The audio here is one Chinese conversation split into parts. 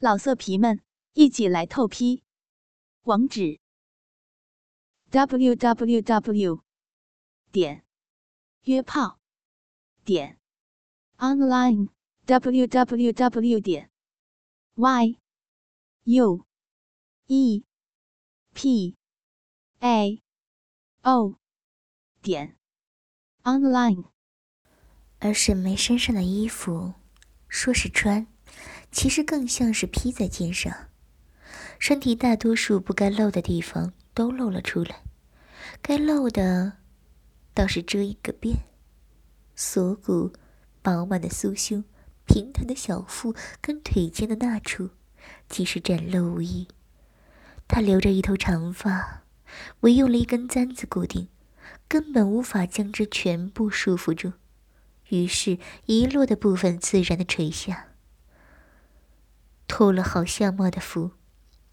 老色皮们，一起来透批！网址：w w w 点约炮点 online w w w 点 y u e p a o 点 online。而沈眉身上的衣服，说是穿。其实更像是披在肩上，身体大多数不该露的地方都露了出来，该露的倒是遮一个遍。锁骨、饱满的酥胸、平坦的小腹跟腿间的那处，即是展露无遗。她留着一头长发，唯用了一根簪子固定，根本无法将之全部束缚住，于是遗落的部分自然的垂下。脱了好相貌的福，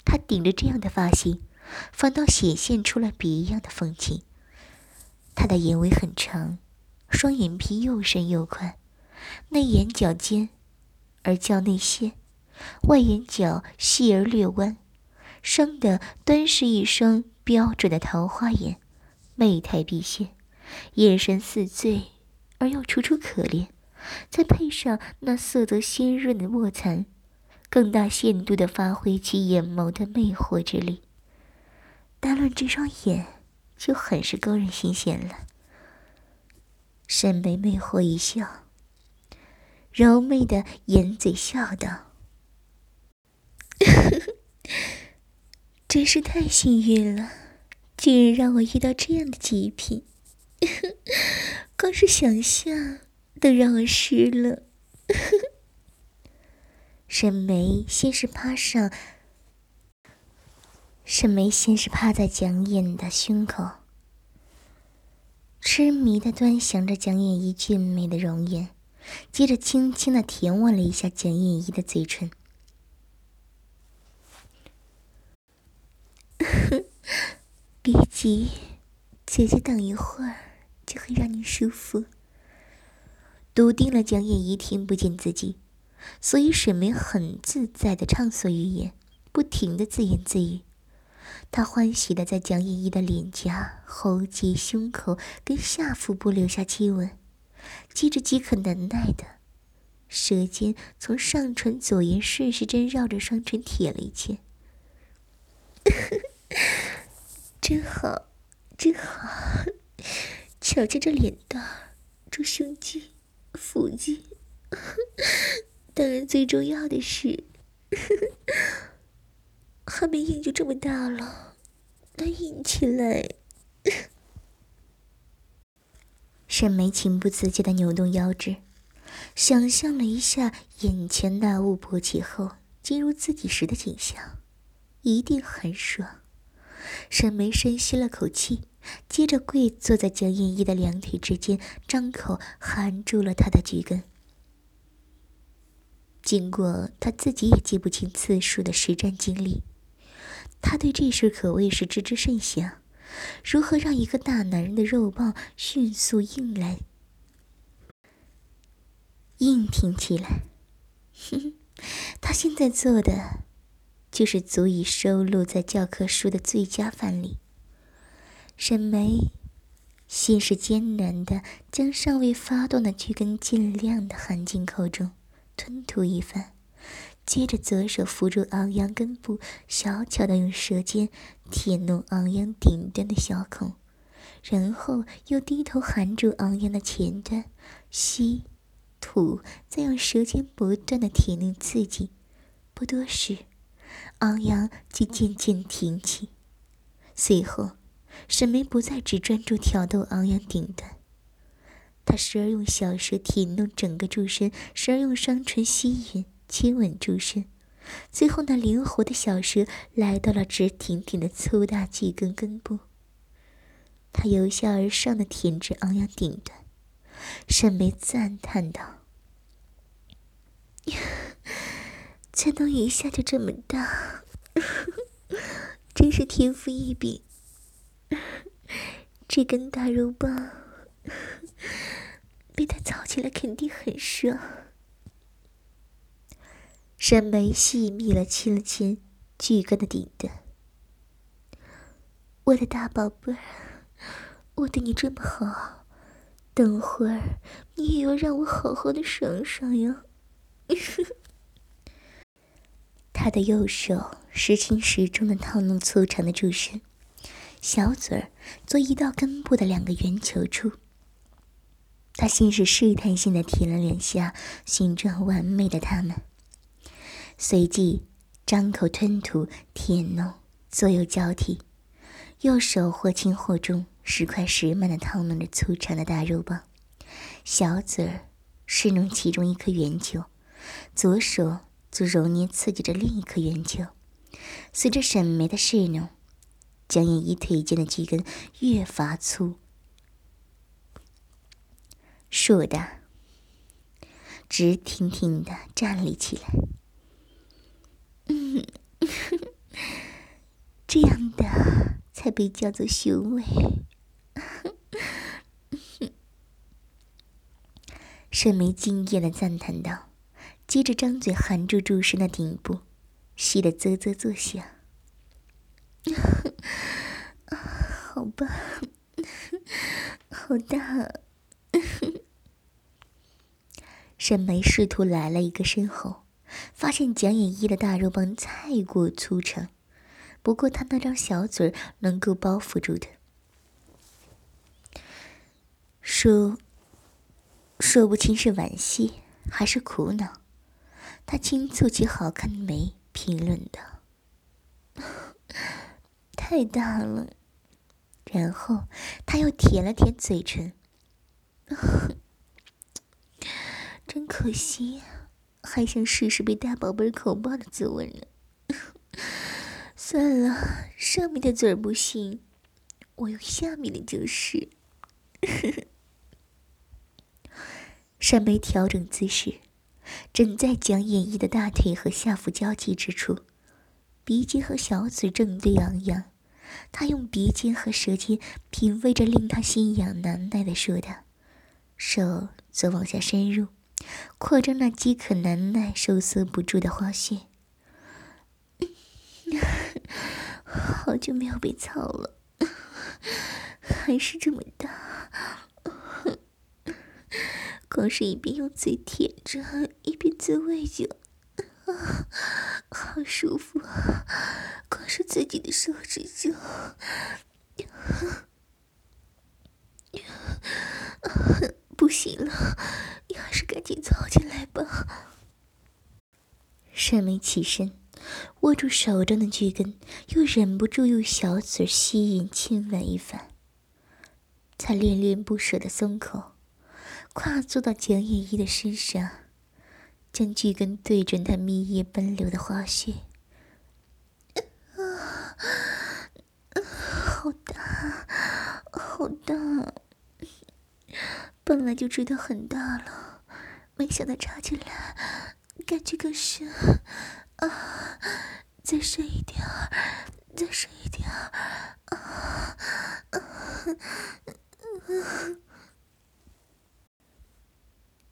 他顶着这样的发型，反倒显现出了别样的风情。他的眼尾很长，双眼皮又深又宽，内眼角尖而较内陷，外眼角细而略弯，生的端是一双标准的桃花眼，媚态毕现，眼神似醉而又楚楚可怜，再配上那色泽鲜润的卧蚕。更大限度的发挥其眼眸的魅惑之力。单论这双眼，就很是勾人心弦了。沈眉魅惑一笑，柔媚的掩嘴笑道：“ 真是太幸运了，竟然让我遇到这样的极品，光是想象都让我失了。”沈眉先是趴上，沈眉先是趴在蒋眼的胸口，痴迷的端详着蒋眼仪俊美的容颜，接着轻轻的舔吻了一下蒋眼仪的嘴唇。别急，姐姐等一会儿就会让你舒服。笃定了蒋眼仪听不见自己。所以沈眉很自在的畅所欲言，不停的自言自语。她欢喜的在蒋依依的脸颊、喉结、胸口跟下腹部留下亲吻，接着饥渴难耐的舌尖从上唇左沿顺时针绕着双唇舔了一圈。真好，真好，瞧瞧这脸蛋，这胸肌、腹肌。当然，最重要的是，还没硬就这么大了，那硬起来。沈眉情不自禁的扭动腰肢，想象了一下眼前那雾勃起后进入自己时的景象，一定很爽。沈眉深吸了口气，接着跪坐在江燕一的两腿之间，张口含住了他的菊根。经过他自己也记不清次数的实战经历，他对这事可谓是知之甚详。如何让一个大男人的肉棒迅速硬来、硬挺起来？哼，他现在做的就是足以收录在教科书的最佳范例。沈眉先是艰难的将尚未发动的巨根尽量的含进口中。吞吐一番，接着左手扶住昂扬根部，小巧的用舌尖舔弄昂扬顶端的小孔，然后又低头含住昂扬的前端，吸吐，再用舌尖不断的舔弄刺激。不多时，昂扬即渐渐挺起。随后，沈眉不再只专注挑逗昂扬顶端。他时而用小舌舔弄整个柱身，时而用双唇吸吮、亲吻柱身，最后那灵活的小舌来到了直挺挺的粗大巨根根部。他由下而上的舔至昂扬顶端，沈眉赞叹道：“ 才能一下就这么大，真是天赋异禀。这根大肉棒。”被他操起来肯定很爽。沈眉细密了亲了亲巨根的顶端。我的大宝贝儿，我对你这么好，等会儿你也要让我好好的爽爽呀！他的右手时轻时重的套弄粗长的柱身，小嘴儿则移到根部的两个圆球处。他先是试探性的舔了两下形状完美的它们，随即张口吞吐舔弄，左右交替，右手或轻或重，时快时慢的套弄着粗长的大肉棒，小嘴儿试弄其中一颗圆球，左手则揉捏刺激着另一颗圆球。随着沈眉的试弄，江眼一腿间的肌根越发粗。竖的，直挺挺的站立起来。嗯，这样的才被叫做雄伟。沈眉惊艳的赞叹道，接着张嘴含住柱身的顶部，吸得啧啧作响。好吧，好大。沈眉试图来了一个身后，发现蒋眼一的大肉棒太过粗长，不过他那张小嘴能够包覆住的。说说不清是惋惜还是苦恼，他轻蹙起好看的眉，评论道：“ 太大了。”然后他又舔了舔嘴唇。真可惜，还想试试被大宝贝口爆的滋味呢。算了，上面的嘴儿不行，我用下面的就是。山梅调整姿势，正在将演绎的大腿和下腹交集之处，鼻尖和小嘴正对昂扬。他用鼻尖和舌尖品味着令他心痒难耐的说道，手则往下深入。扩张那饥渴难耐、收缩不住的花穴，好久没有被操了，还是这么大。光是一边用嘴舔着，一边滋味着，啊，好舒服啊！光是自己的手指就…… 不行了，你还是赶紧藏进来吧。沈眉起身，握住手中的巨根，又忍不住用小嘴吸引亲吻一番。他恋恋不舍的松口，跨坐到蒋眼一的身上，将巨根对准他蜜液奔流的花穴。啊，好大，好大。本来就吹得很大了，没想到插进来，感觉更深啊！再深一点，再深一点儿啊！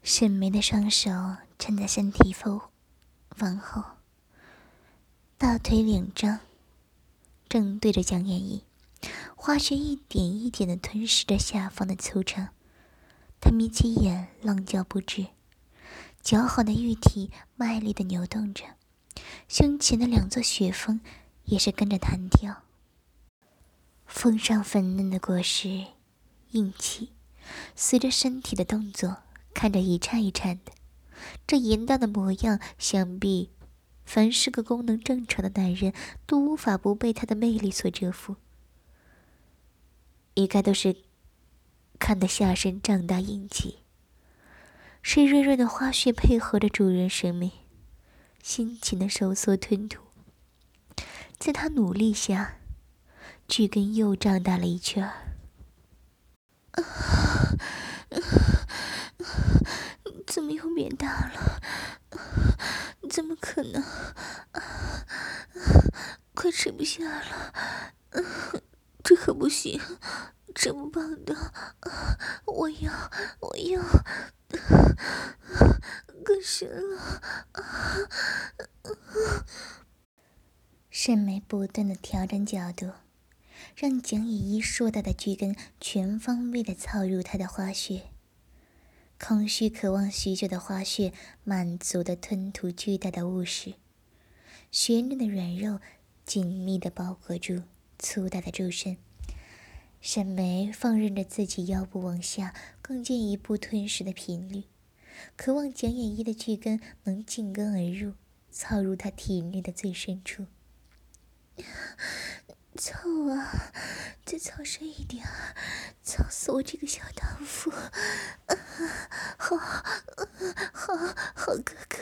沈眉的双手撑在身体后，往后，大腿两张，正对着江燕一，花穴一点一点的吞噬着下方的粗长。他眯起眼，浪叫不止，姣好的玉体卖力的扭动着，胸前的两座雪峰也是跟着弹跳。峰上粉嫩的果实，硬气，随着身体的动作，看着一颤一颤的。这淫荡的模样，想必凡是个功能正常的男人都无法不被他的魅力所折服。一概都是。看得下身胀大硬气，是润润的花絮配合着主人生命，辛勤的收缩吞吐。在他努力下，巨根又胀大了一圈儿。怎么又变大了？怎么可能？快吃不下了！这可不行！这么棒的，我要，我要，更深了。沈梅不断的调整角度，让蒋依依硕大的巨根全方位的操入她的花穴。空虚渴望许久的花穴满足的吞吐巨大的物实，穴内的软肉紧密的包裹住粗大的肉身。沈梅放任着自己腰部往下更进一步吞噬的频率，渴望蒋眼一的巨根能进根而入，操入他体内的最深处。操啊！再操深一点，操死我这个小荡妇！好，好，好哥哥，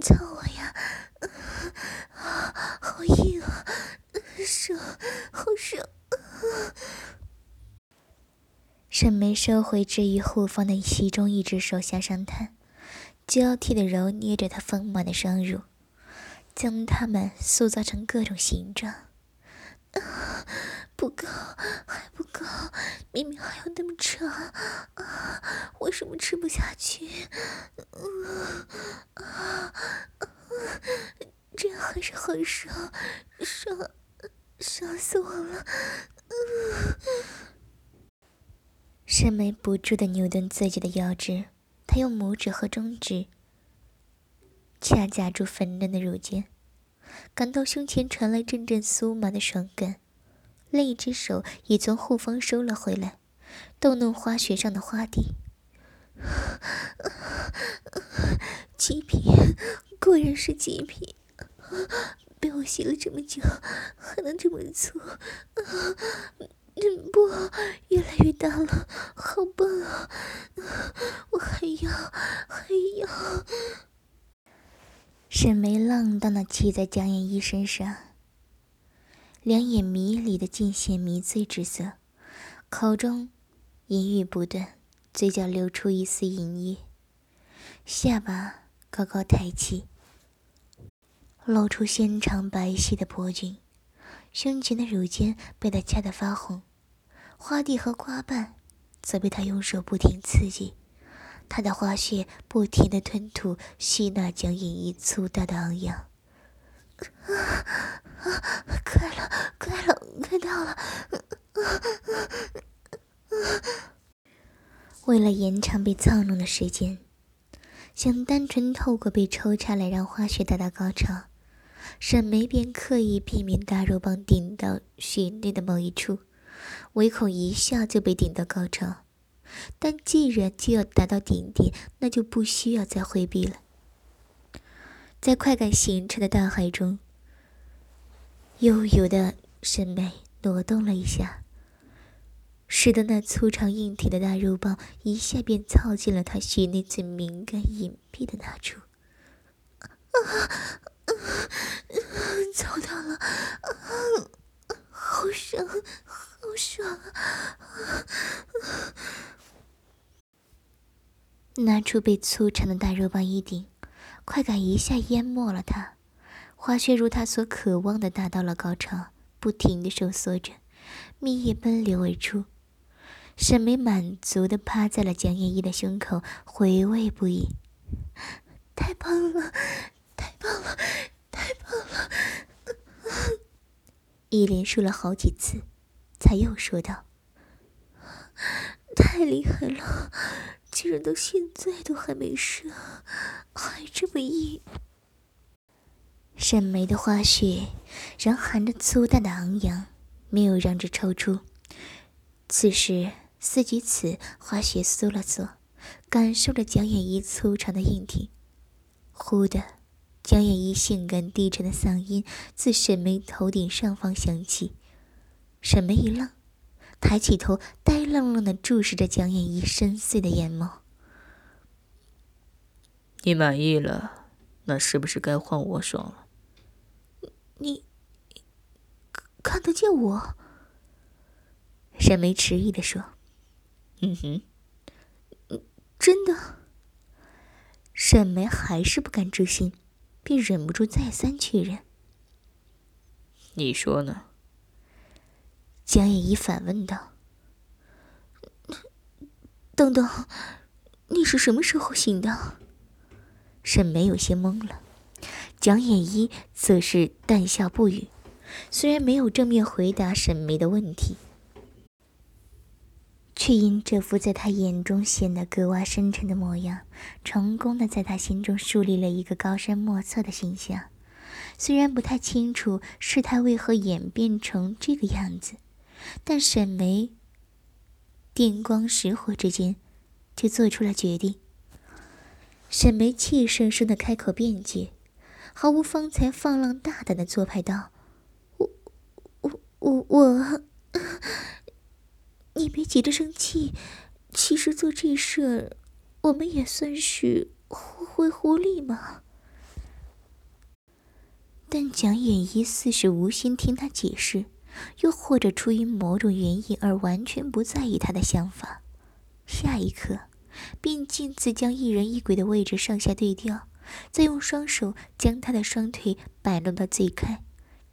操我呀！啊好硬啊，爽，好爽！沈眉收回置于后方的其中一只手，向上探，交替的揉捏着她丰满的双乳，将它们塑造成各种形状。啊，不够，还不够，明明还有那么长，啊，为什么吃不下去？嗯，啊，这样还是很爽，爽，爽死我了！嗯。沈眉不住的扭动自己的腰肢，她用拇指和中指掐夹住粉嫩的乳尖，感到胸前传来阵阵酥麻的爽感，另一只手已从后方收了回来，逗弄花穴上的花蒂。极品，果然是极品，被我吸了这么久，还能这么粗。嗯，不，越来越大了，好棒啊！我还要，还要。沈眉浪荡的骑在江燕一身上，两眼迷离的尽显迷醉之色，口中淫语不断，嘴角流出一丝淫液，下巴高高抬起，露出纤长白皙的脖颈。胸前的乳尖被他掐得发红，花蒂和花瓣则被他用手不停刺激，他的花穴不停的吞吐吸纳将隐逸粗大的昂扬。啊啊快了，快了，快到了！为了延长被操弄的时间，想单纯透过被抽插来让花穴达到高潮。沈眉便刻意避免大肉棒顶到穴内的某一处，唯恐一下就被顶到高潮。但既然就要达到顶点，那就不需要再回避了。在快感形成的大海中，悠悠的沈美挪动了一下，使得那粗长硬挺的大肉棒一下便操进了他穴内最敏感隐蔽的那处。啊！操到了，啊好爽，好爽啊！拿出被粗长的大肉棒一顶，快感一下淹没了他，花穴如他所渴望的达到了高潮，不停的收缩着，蜜液奔流而出。沈眉满足的趴在了蒋燕一的胸口，回味不已，太棒了！太棒了，太棒了！一连说了好几次，才又说道：“太厉害了，竟然到现在都还没射，还这么硬。”沈眉的花穴仍含着粗大的昂扬，没有让之抽出。此时，思及此，花穴缩了缩，感受着蒋眼一粗长的硬挺，忽的。蒋眼一性感低沉的嗓音自沈眉头顶上方响起，沈眉一愣，抬起头，呆愣愣的注视着江燕一深邃的眼眸。你满意了，那是不是该换我爽了？你看得见我？沈眉迟疑的说：“嗯哼，真的。”沈眉还是不敢置信。便忍不住再三确认。你说呢？江夜怡反问道：“等等，你是什么时候醒的？沈梅有些懵了，蒋衍一则是淡笑不语，虽然没有正面回答沈梅的问题，却因这副在他眼中显得格外深沉的模样，成功的在他心中树立了一个高深莫测的形象。虽然不太清楚事态为何演变成这个样子，但沈梅电光石火之间。就做出了决定。沈梅气生生的开口辩解，毫无方才放浪大胆的做派道：“我、我、我、我，你别急着生气。其实做这事儿，我们也算是互惠互利嘛。”但蒋衍一似是无心听他解释，又或者出于某种原因而完全不在意他的想法。下一刻，便径自将一人一鬼的位置上下对调，再用双手将他的双腿摆弄到最开，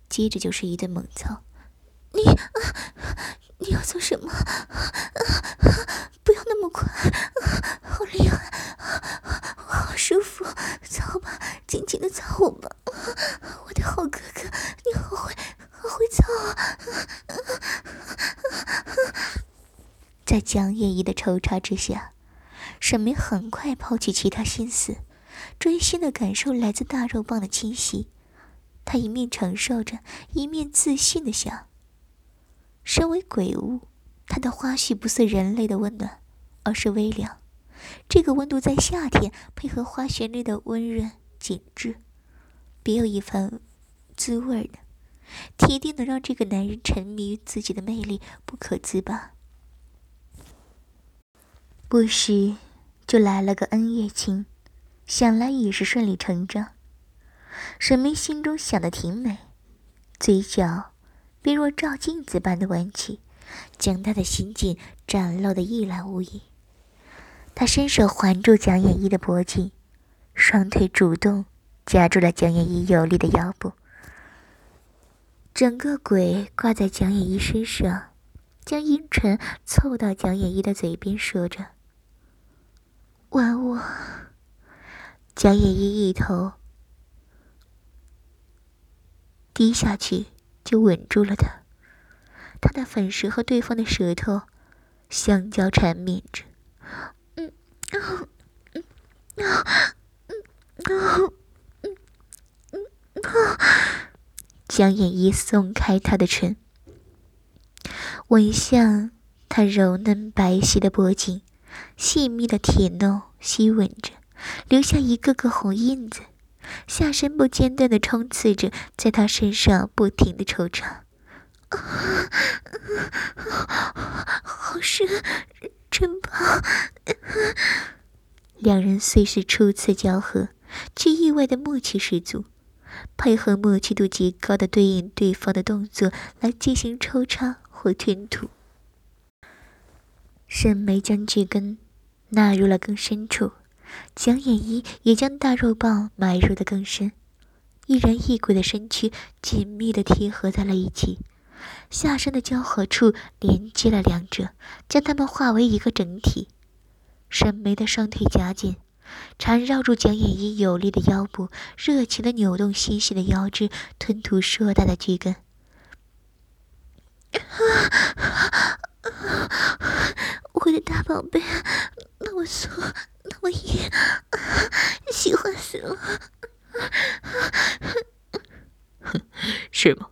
接着就是一顿猛操。你啊，你要做什么？啊不要那么快，好厉害，好舒服，操吧，紧紧的操我吧，我的好哥哥，你好会，好会操啊！在蒋野一的抽插之下，沈明很快抛弃其他心思，专心的感受来自大肉棒的侵袭。他一面承受着，一面自信的想：身为鬼物，他的花絮不似人类的温暖，而是微凉。这个温度在夏天配合花旋律的温润紧致，别有一番滋味呢。铁定能让这个男人沉迷于自己的魅力，不可自拔。不时就来了个恩怨情，想来也是顺理成章。沈眉心中想的挺美，嘴角便若照镜子般的弯起，将他的心境展露的一览无遗。他伸手环住蒋衍一的脖颈，双腿主动夹住了蒋衍一有力的腰部，整个鬼挂在蒋衍一身上，将阴唇凑到蒋衍一的嘴边，说着。吻我，蒋野一一头低下去，就吻住了他。他的粉舌和对方的舌头相交缠绵着。嗯，啊，嗯，啊，嗯，啊嗯，啊，蒋野一松开他的唇，吻向他柔嫩白皙的脖颈。细密的铁弄吸吻着，留下一个个红印子，下身不间断的冲刺着，在他身上不停的抽插。好深，真棒！两人虽是初次交合，却意外的默契十足，配合默契度极高的对应对方的动作来进行抽插或吞吐。沈眉将巨根纳入了更深处，蒋衍一也将大肉棒埋入的更深，一人一鬼的身躯紧密的贴合在了一起，下身的交合处连接了两者，将它们化为一个整体。沈眉的双腿夹紧，缠绕住蒋衍一有力的腰部，热情的扭动纤细的腰肢，吞吐硕大的巨根。我的大宝贝，那么酥，那么硬，喜欢死了。是吗？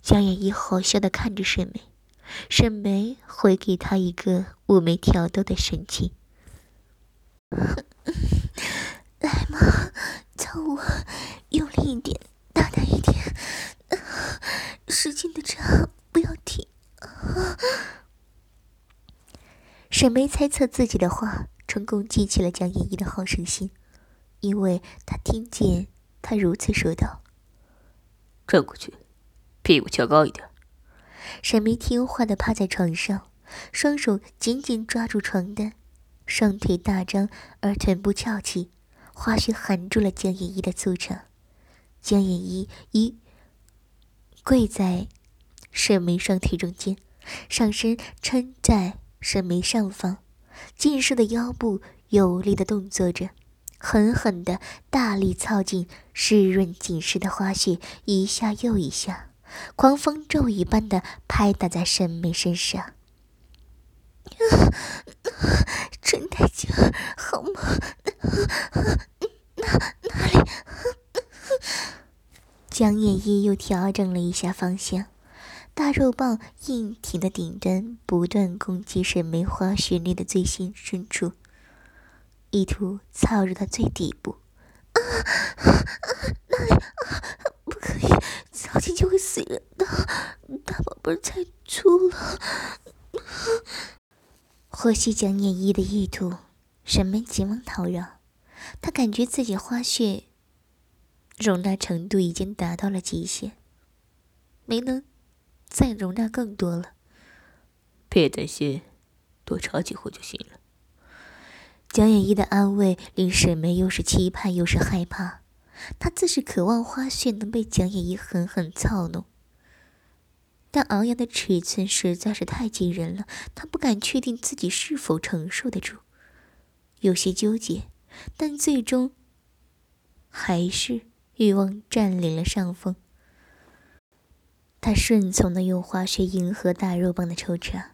江野一好笑的看着沈眉，沈眉回给他一个妩媚挑逗的神情。来嘛，操我，用力一点，大胆一点，使劲的扎，不要停。沈眉猜测自己的话成功激起了江依依的好胜心，因为他听见他如此说道：“转过去，屁股翘高一点。”沈眉听话的趴在床上，双手紧紧抓住床单，双腿大张而臀部翘起，花絮含住了江依依的粗长。江依依一跪在沈眉双腿中间，上身撑在。沈眉上方，健硕的腰部有力的动作着，狠狠的大力操进湿润紧实的花穴，一下又一下，狂风骤雨般的拍打在沈眉身上。真带劲，好吗？哪哪里？江夜一又调整了一下方向，大肉棒硬挺的顶端不断攻击沈梅花穴内的最新深处，意图操入到最底部。啊啊！哪里？不可以，操进就会死人的，大宝贝太粗了。获悉江念一的意图，沈梅急忙讨饶。他感觉自己花穴容纳程度已经达到了极限，没能再容纳更多了。别担心，多插几回就行了。蒋远一的安慰令沈梅又是期盼又是害怕。她自是渴望花絮能被蒋远一狠狠操弄。但昂扬的尺寸实在是太惊人了，他不敢确定自己是否承受得住，有些纠结，但最终还是欲望占领了上风。他顺从的用花穴迎合大肉棒的抽插，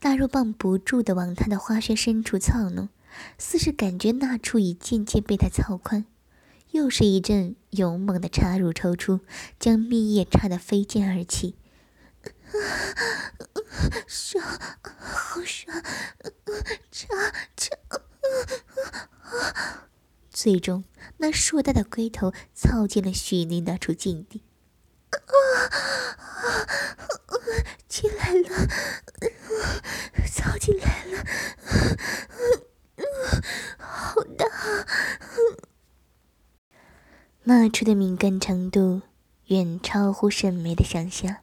大肉棒不住的往他的花穴深处操弄，似是感觉那处已渐渐被他操宽，又是一阵勇猛的插入抽出，将蜜液插得飞溅而起。爽，好爽！插插，最终那硕大的龟头操进了许宁那处禁地。进来了，操进来了，好大！那处的敏感程度远超乎沈梅的想象。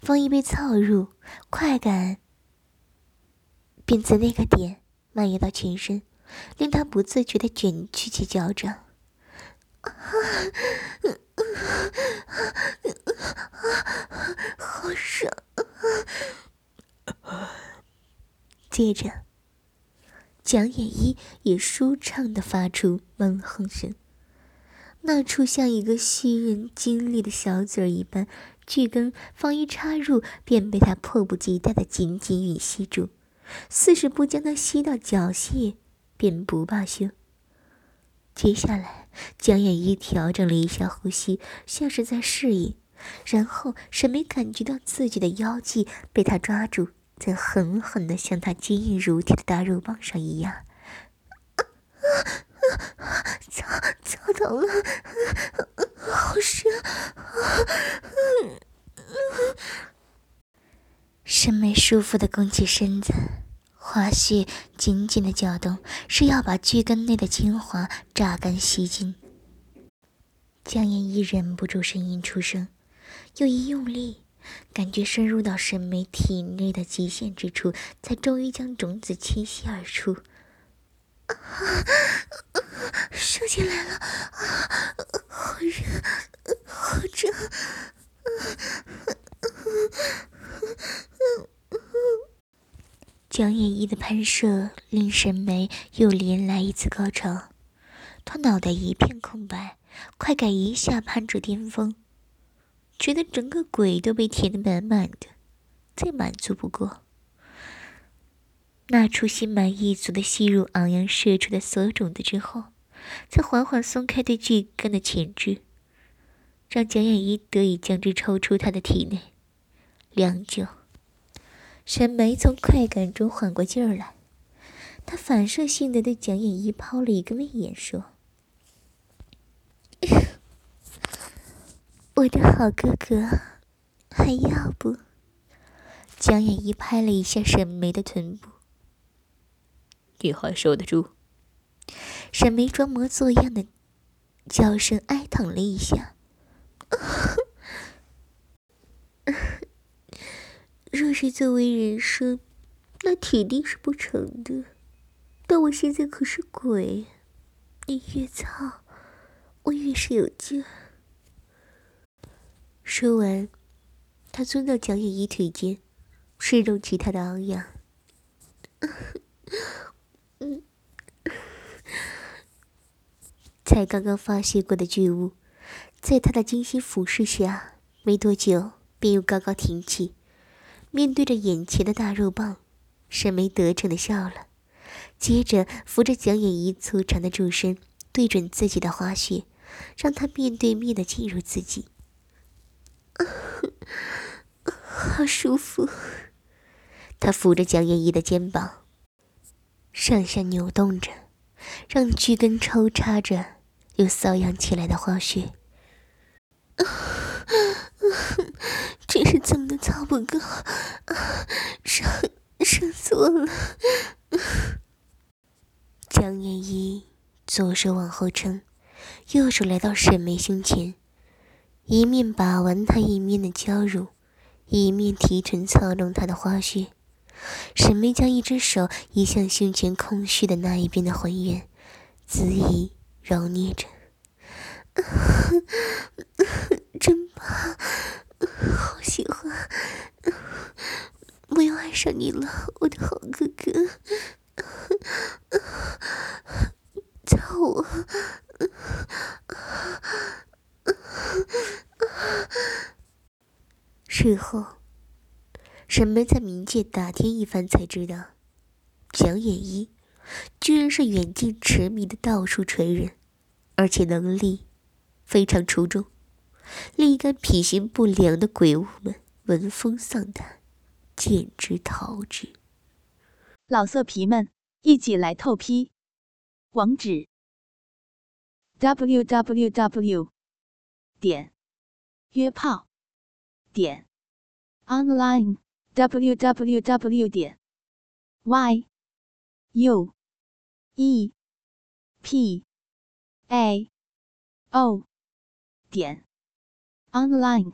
风一被操入，快感便自那个点蔓延到全身，令他不自觉的卷曲起脚掌。好爽！接着，蒋野一也舒畅的发出闷哼声，那处像一个吸人精力的小嘴儿一般。巨根方一插入，便被他迫不及待的紧紧吮吸住，似是不将他吸到脚泄，便不罢休。接下来，江夜一调整了一下呼吸，像是在适应，然后沈眉感觉到自己的腰际被他抓住，在狠狠地向他坚硬如铁的大肉棒上一压。操操到了，好深！沈美舒服的弓起身子，花絮紧紧的搅动，是要把巨根内的精华榨干吸尽。江言一忍不住声音出声，又一用力，感觉深入到沈美体内的极限之处，才终于将种子倾泻而出。射进来了，好热，好热！江夜一的喷射令沈眉又连来一次高潮，他脑袋一片空白，快感一下攀至巅峰，觉得整个鬼都被填得满满的，再满足不过。那处心满意足的吸入昂扬射出的所有种子之后，才缓缓松开对巨根的钳制，让蒋眼一得以将之抽出他的体内。良久，沈眉从快感中缓过劲儿来，她反射性的对蒋眼一抛了一个媚眼，说：“我的好哥哥，还要不？”蒋眼一拍了一下沈眉的臀部。你还受得住？沈眉装模作样的叫声哀叹了一下。若是作为人生，那铁定是不成的。但我现在可是鬼，你越操，我越是有劲。说完，他钻到蒋野一腿间，试动其他的昂扬。才刚刚发泄过的巨物，在他的精心俯视下，没多久便又高高挺起。面对着眼前的大肉棒，沈眉得逞的笑了，接着扶着蒋眼仪粗长的柱身，对准自己的花穴，让他面对面的进入自己。好舒服。他扶着蒋眼仪的肩膀，上下扭动着。让巨根抽插着又瘙痒起来的花穴，这是怎么的操不够，伤伤死我了！江夜一左手往后撑，右手来到沈眉胸前，一面把玩她一面的娇乳，一面提臀操弄她的花穴。沈眉将一只手移向胸前空虚的那一边的浑圆，恣意揉捏着，好喜欢，我又爱上你了，我的好哥哥，操我！事后。沈眉在冥界打听一番，才知道蒋眼一居然是远近驰名的道术传人，而且能力非常出众，令一干品行不良的鬼物们闻风丧胆，简直逃之。老色皮们，一起来透批！网址：w w w. 点约炮点 online。www 点 y u e p a o 点 online。